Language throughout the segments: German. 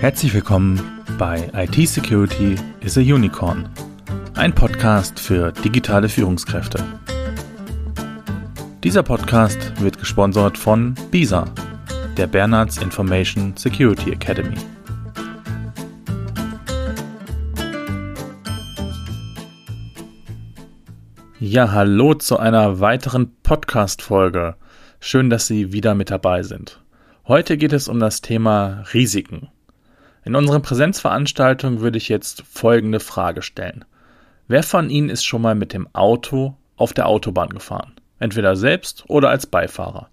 Herzlich willkommen bei IT Security is a Unicorn, ein Podcast für digitale Führungskräfte. Dieser Podcast wird gesponsert von BISA, der Bernards Information Security Academy. Ja, hallo zu einer weiteren Podcast-Folge. Schön, dass Sie wieder mit dabei sind. Heute geht es um das Thema Risiken. In unseren Präsenzveranstaltungen würde ich jetzt folgende Frage stellen. Wer von Ihnen ist schon mal mit dem Auto auf der Autobahn gefahren? Entweder selbst oder als Beifahrer.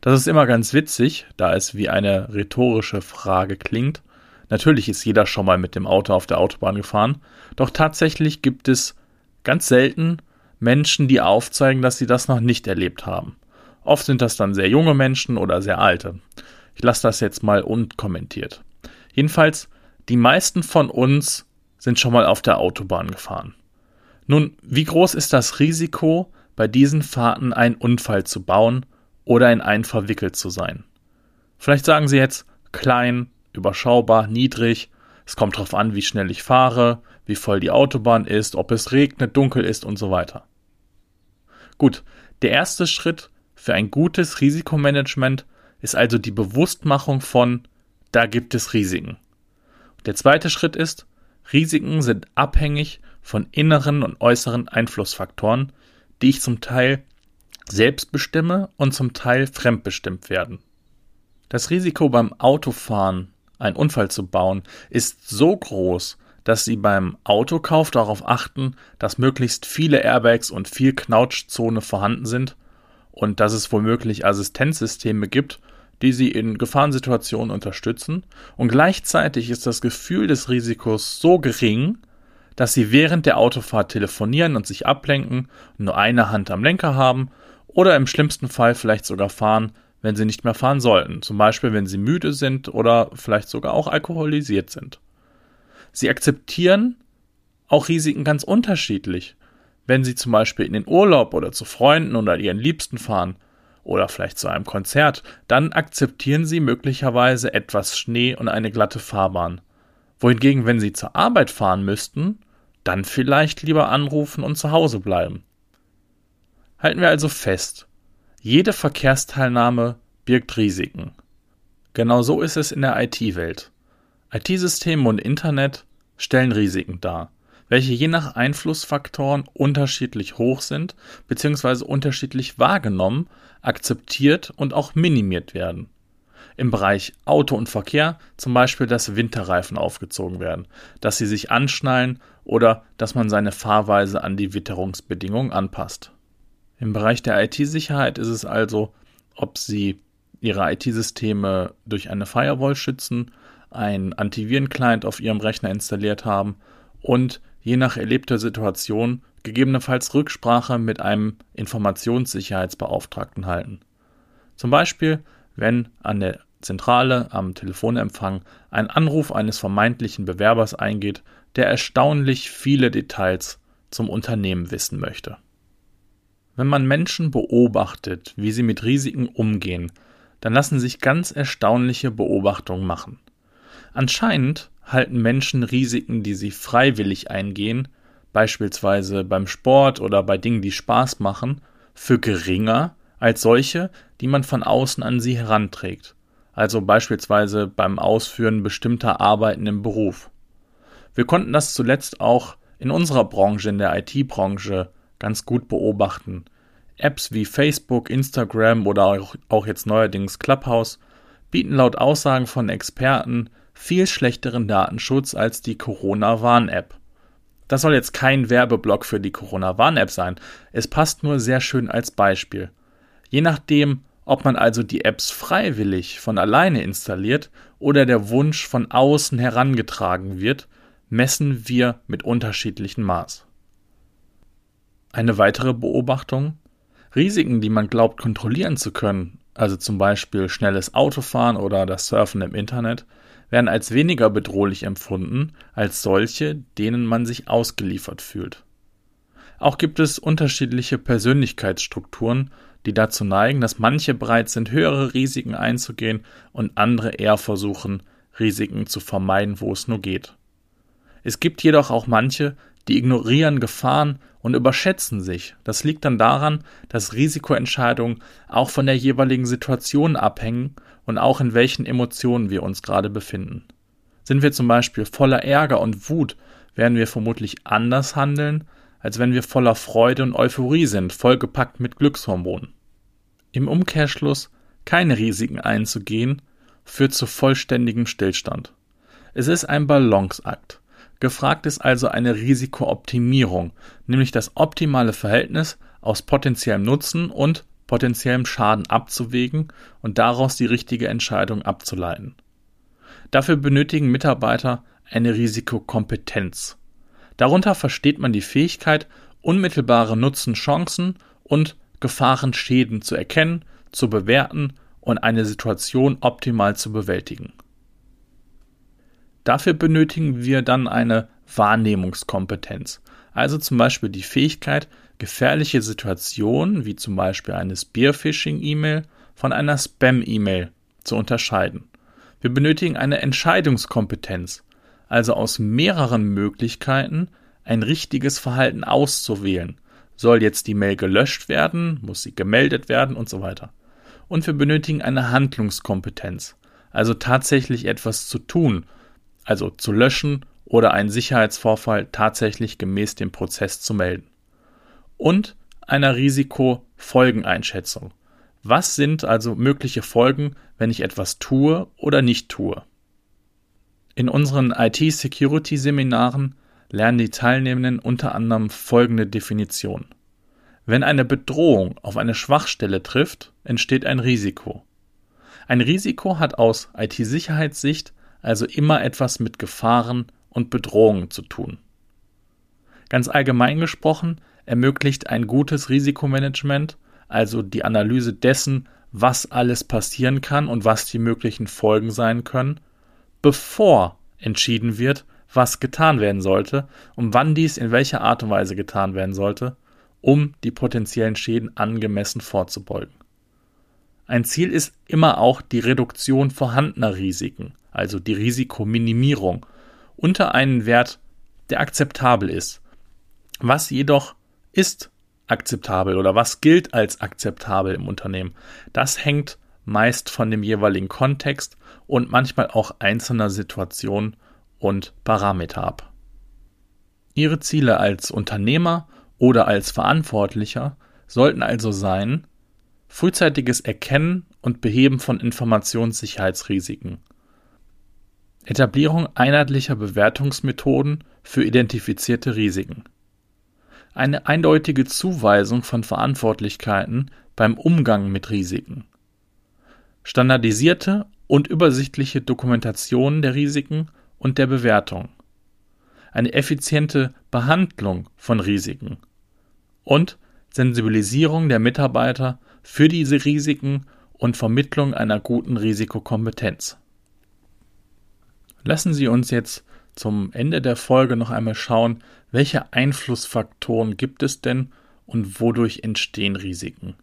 Das ist immer ganz witzig, da es wie eine rhetorische Frage klingt. Natürlich ist jeder schon mal mit dem Auto auf der Autobahn gefahren, doch tatsächlich gibt es ganz selten Menschen, die aufzeigen, dass sie das noch nicht erlebt haben. Oft sind das dann sehr junge Menschen oder sehr alte. Ich lasse das jetzt mal unkommentiert. Jedenfalls, die meisten von uns sind schon mal auf der Autobahn gefahren. Nun, wie groß ist das Risiko, bei diesen Fahrten einen Unfall zu bauen oder in einen verwickelt zu sein? Vielleicht sagen Sie jetzt klein, überschaubar, niedrig. Es kommt darauf an, wie schnell ich fahre, wie voll die Autobahn ist, ob es regnet, dunkel ist und so weiter. Gut, der erste Schritt für ein gutes Risikomanagement ist also die Bewusstmachung von da gibt es Risiken. Der zweite Schritt ist, Risiken sind abhängig von inneren und äußeren Einflussfaktoren, die ich zum Teil selbst bestimme und zum Teil fremdbestimmt werden. Das Risiko beim Autofahren, einen Unfall zu bauen, ist so groß, dass Sie beim Autokauf darauf achten, dass möglichst viele Airbags und viel Knautschzone vorhanden sind und dass es womöglich Assistenzsysteme gibt, die sie in Gefahrensituationen unterstützen, und gleichzeitig ist das Gefühl des Risikos so gering, dass sie während der Autofahrt telefonieren und sich ablenken nur eine Hand am Lenker haben oder im schlimmsten Fall vielleicht sogar fahren, wenn sie nicht mehr fahren sollten, zum Beispiel wenn sie müde sind oder vielleicht sogar auch alkoholisiert sind. Sie akzeptieren auch Risiken ganz unterschiedlich. Wenn sie zum Beispiel in den Urlaub oder zu Freunden oder ihren Liebsten fahren, oder vielleicht zu einem Konzert, dann akzeptieren Sie möglicherweise etwas Schnee und eine glatte Fahrbahn. Wohingegen, wenn Sie zur Arbeit fahren müssten, dann vielleicht lieber anrufen und zu Hause bleiben. Halten wir also fest, jede Verkehrsteilnahme birgt Risiken. Genau so ist es in der IT-Welt. IT-Systeme und Internet stellen Risiken dar welche je nach Einflussfaktoren unterschiedlich hoch sind bzw. unterschiedlich wahrgenommen, akzeptiert und auch minimiert werden. Im Bereich Auto und Verkehr zum Beispiel, dass Winterreifen aufgezogen werden, dass sie sich anschnallen oder dass man seine Fahrweise an die Witterungsbedingungen anpasst. Im Bereich der IT-Sicherheit ist es also, ob Sie Ihre IT-Systeme durch eine Firewall schützen, einen Antiviren-Client auf Ihrem Rechner installiert haben und je nach erlebter Situation gegebenenfalls Rücksprache mit einem Informationssicherheitsbeauftragten halten. Zum Beispiel, wenn an der Zentrale am Telefonempfang ein Anruf eines vermeintlichen Bewerbers eingeht, der erstaunlich viele Details zum Unternehmen wissen möchte. Wenn man Menschen beobachtet, wie sie mit Risiken umgehen, dann lassen sich ganz erstaunliche Beobachtungen machen. Anscheinend halten Menschen Risiken, die sie freiwillig eingehen, beispielsweise beim Sport oder bei Dingen, die Spaß machen, für geringer als solche, die man von außen an sie heranträgt, also beispielsweise beim Ausführen bestimmter Arbeiten im Beruf. Wir konnten das zuletzt auch in unserer Branche, in der IT-Branche, ganz gut beobachten. Apps wie Facebook, Instagram oder auch, jetzt neuerdings Clubhouse bieten laut Aussagen von Experten viel schlechteren Datenschutz als die Corona-Warn-App. Das soll jetzt kein Werbeblock für die Corona-Warn-App sein. Es passt nur sehr schön als Beispiel. Je nachdem, ob man also die Apps freiwillig von alleine installiert oder der Wunsch von außen herangetragen wird, messen wir mit unterschiedlichen Maß. Eine weitere Beobachtung Risiken, die man glaubt kontrollieren zu können, also zum Beispiel schnelles Autofahren oder das Surfen im Internet, werden als weniger bedrohlich empfunden als solche, denen man sich ausgeliefert fühlt. Auch gibt es unterschiedliche Persönlichkeitsstrukturen, die dazu neigen, dass manche bereit sind, höhere Risiken einzugehen und andere eher versuchen, Risiken zu vermeiden, wo es nur geht. Es gibt jedoch auch manche, die ignorieren Gefahren und überschätzen sich. Das liegt dann daran, dass Risikoentscheidungen auch von der jeweiligen Situation abhängen und auch in welchen Emotionen wir uns gerade befinden. Sind wir zum Beispiel voller Ärger und Wut, werden wir vermutlich anders handeln, als wenn wir voller Freude und Euphorie sind, vollgepackt mit Glückshormonen. Im Umkehrschluss keine Risiken einzugehen, führt zu vollständigem Stillstand. Es ist ein Balanceakt. Gefragt ist also eine Risikooptimierung, nämlich das optimale Verhältnis aus potenziellem Nutzen und potenziellem Schaden abzuwägen und daraus die richtige Entscheidung abzuleiten. Dafür benötigen Mitarbeiter eine Risikokompetenz. Darunter versteht man die Fähigkeit, unmittelbare Nutzen-Chancen und Gefahrenschäden zu erkennen, zu bewerten und eine Situation optimal zu bewältigen. Dafür benötigen wir dann eine Wahrnehmungskompetenz, also zum Beispiel die Fähigkeit, gefährliche Situationen, wie zum Beispiel eine Spearphishing-E-Mail, von einer Spam-E-Mail zu unterscheiden. Wir benötigen eine Entscheidungskompetenz, also aus mehreren Möglichkeiten ein richtiges Verhalten auszuwählen. Soll jetzt die Mail gelöscht werden, muss sie gemeldet werden und so weiter. Und wir benötigen eine Handlungskompetenz, also tatsächlich etwas zu tun, also zu löschen oder einen Sicherheitsvorfall tatsächlich gemäß dem Prozess zu melden. Und einer Risikofolgeneinschätzung. Was sind also mögliche Folgen, wenn ich etwas tue oder nicht tue? In unseren IT-Security-Seminaren lernen die Teilnehmenden unter anderem folgende Definition. Wenn eine Bedrohung auf eine Schwachstelle trifft, entsteht ein Risiko. Ein Risiko hat aus IT-Sicherheitssicht also immer etwas mit Gefahren und Bedrohungen zu tun. Ganz allgemein gesprochen ermöglicht ein gutes Risikomanagement, also die Analyse dessen, was alles passieren kann und was die möglichen Folgen sein können, bevor entschieden wird, was getan werden sollte und wann dies in welcher Art und Weise getan werden sollte, um die potenziellen Schäden angemessen vorzubeugen. Ein Ziel ist immer auch die Reduktion vorhandener Risiken, also die Risikominimierung, unter einen Wert, der akzeptabel ist. Was jedoch ist akzeptabel oder was gilt als akzeptabel im Unternehmen, das hängt meist von dem jeweiligen Kontext und manchmal auch einzelner Situationen und Parameter ab. Ihre Ziele als Unternehmer oder als Verantwortlicher sollten also sein, frühzeitiges Erkennen und Beheben von Informationssicherheitsrisiken, Etablierung einheitlicher Bewertungsmethoden für identifizierte Risiken, eine eindeutige Zuweisung von Verantwortlichkeiten beim Umgang mit Risiken, standardisierte und übersichtliche Dokumentation der Risiken und der Bewertung, eine effiziente Behandlung von Risiken. Und Sensibilisierung der Mitarbeiter für diese Risiken und Vermittlung einer guten Risikokompetenz. Lassen Sie uns jetzt zum Ende der Folge noch einmal schauen, welche Einflussfaktoren gibt es denn und wodurch entstehen Risiken.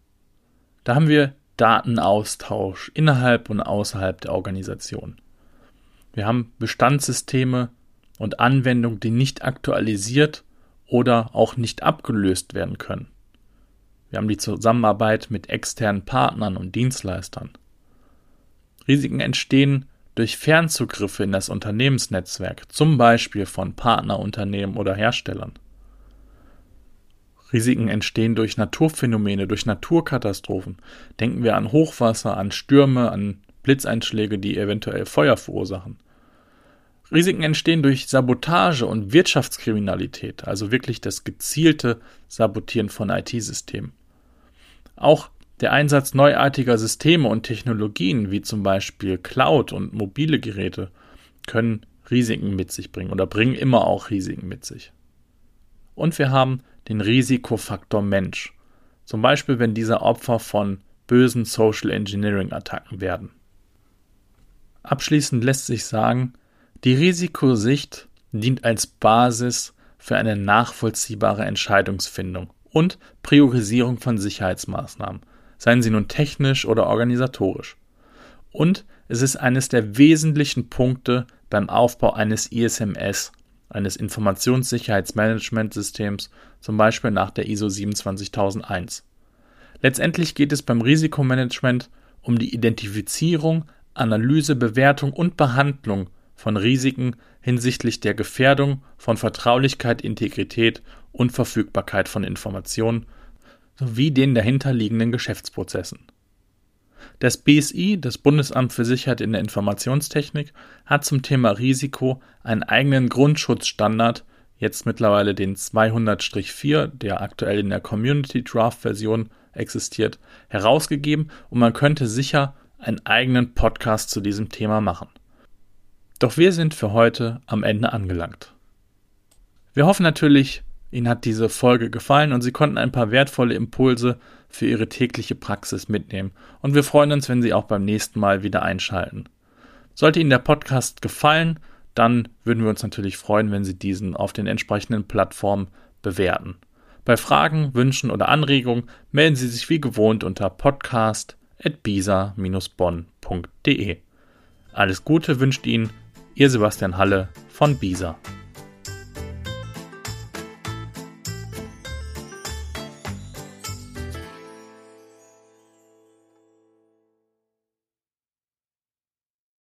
Da haben wir Datenaustausch innerhalb und außerhalb der Organisation. Wir haben Bestandssysteme und Anwendungen, die nicht aktualisiert oder auch nicht abgelöst werden können. Wir haben die Zusammenarbeit mit externen Partnern und Dienstleistern. Risiken entstehen durch Fernzugriffe in das Unternehmensnetzwerk, zum Beispiel von Partnerunternehmen oder Herstellern. Risiken entstehen durch Naturphänomene, durch Naturkatastrophen. Denken wir an Hochwasser, an Stürme, an Blitzeinschläge, die eventuell Feuer verursachen. Risiken entstehen durch Sabotage und Wirtschaftskriminalität, also wirklich das gezielte Sabotieren von IT-Systemen. Auch der Einsatz neuartiger Systeme und Technologien, wie zum Beispiel Cloud und mobile Geräte, können Risiken mit sich bringen oder bringen immer auch Risiken mit sich. Und wir haben den Risikofaktor Mensch, zum Beispiel wenn diese Opfer von bösen Social Engineering Attacken werden. Abschließend lässt sich sagen, die Risikosicht dient als Basis für eine nachvollziehbare Entscheidungsfindung und Priorisierung von Sicherheitsmaßnahmen, seien sie nun technisch oder organisatorisch. Und es ist eines der wesentlichen Punkte beim Aufbau eines ISMS, eines Informationssicherheitsmanagementsystems, zum Beispiel nach der ISO 27001. Letztendlich geht es beim Risikomanagement um die Identifizierung, Analyse, Bewertung und Behandlung von Risiken hinsichtlich der Gefährdung von Vertraulichkeit, Integrität und Verfügbarkeit von Informationen sowie den dahinterliegenden Geschäftsprozessen. Das BSI, das Bundesamt für Sicherheit in der Informationstechnik, hat zum Thema Risiko einen eigenen Grundschutzstandard, jetzt mittlerweile den 200-4, der aktuell in der Community Draft Version existiert, herausgegeben und man könnte sicher einen eigenen Podcast zu diesem Thema machen. Doch wir sind für heute am Ende angelangt. Wir hoffen natürlich, Ihnen hat diese Folge gefallen und Sie konnten ein paar wertvolle Impulse für Ihre tägliche Praxis mitnehmen. Und wir freuen uns, wenn Sie auch beim nächsten Mal wieder einschalten. Sollte Ihnen der Podcast gefallen, dann würden wir uns natürlich freuen, wenn Sie diesen auf den entsprechenden Plattformen bewerten. Bei Fragen, Wünschen oder Anregungen melden Sie sich wie gewohnt unter podcast.bisa-bonn.de. Alles Gute wünscht Ihnen Ihr Sebastian Halle von Bisa.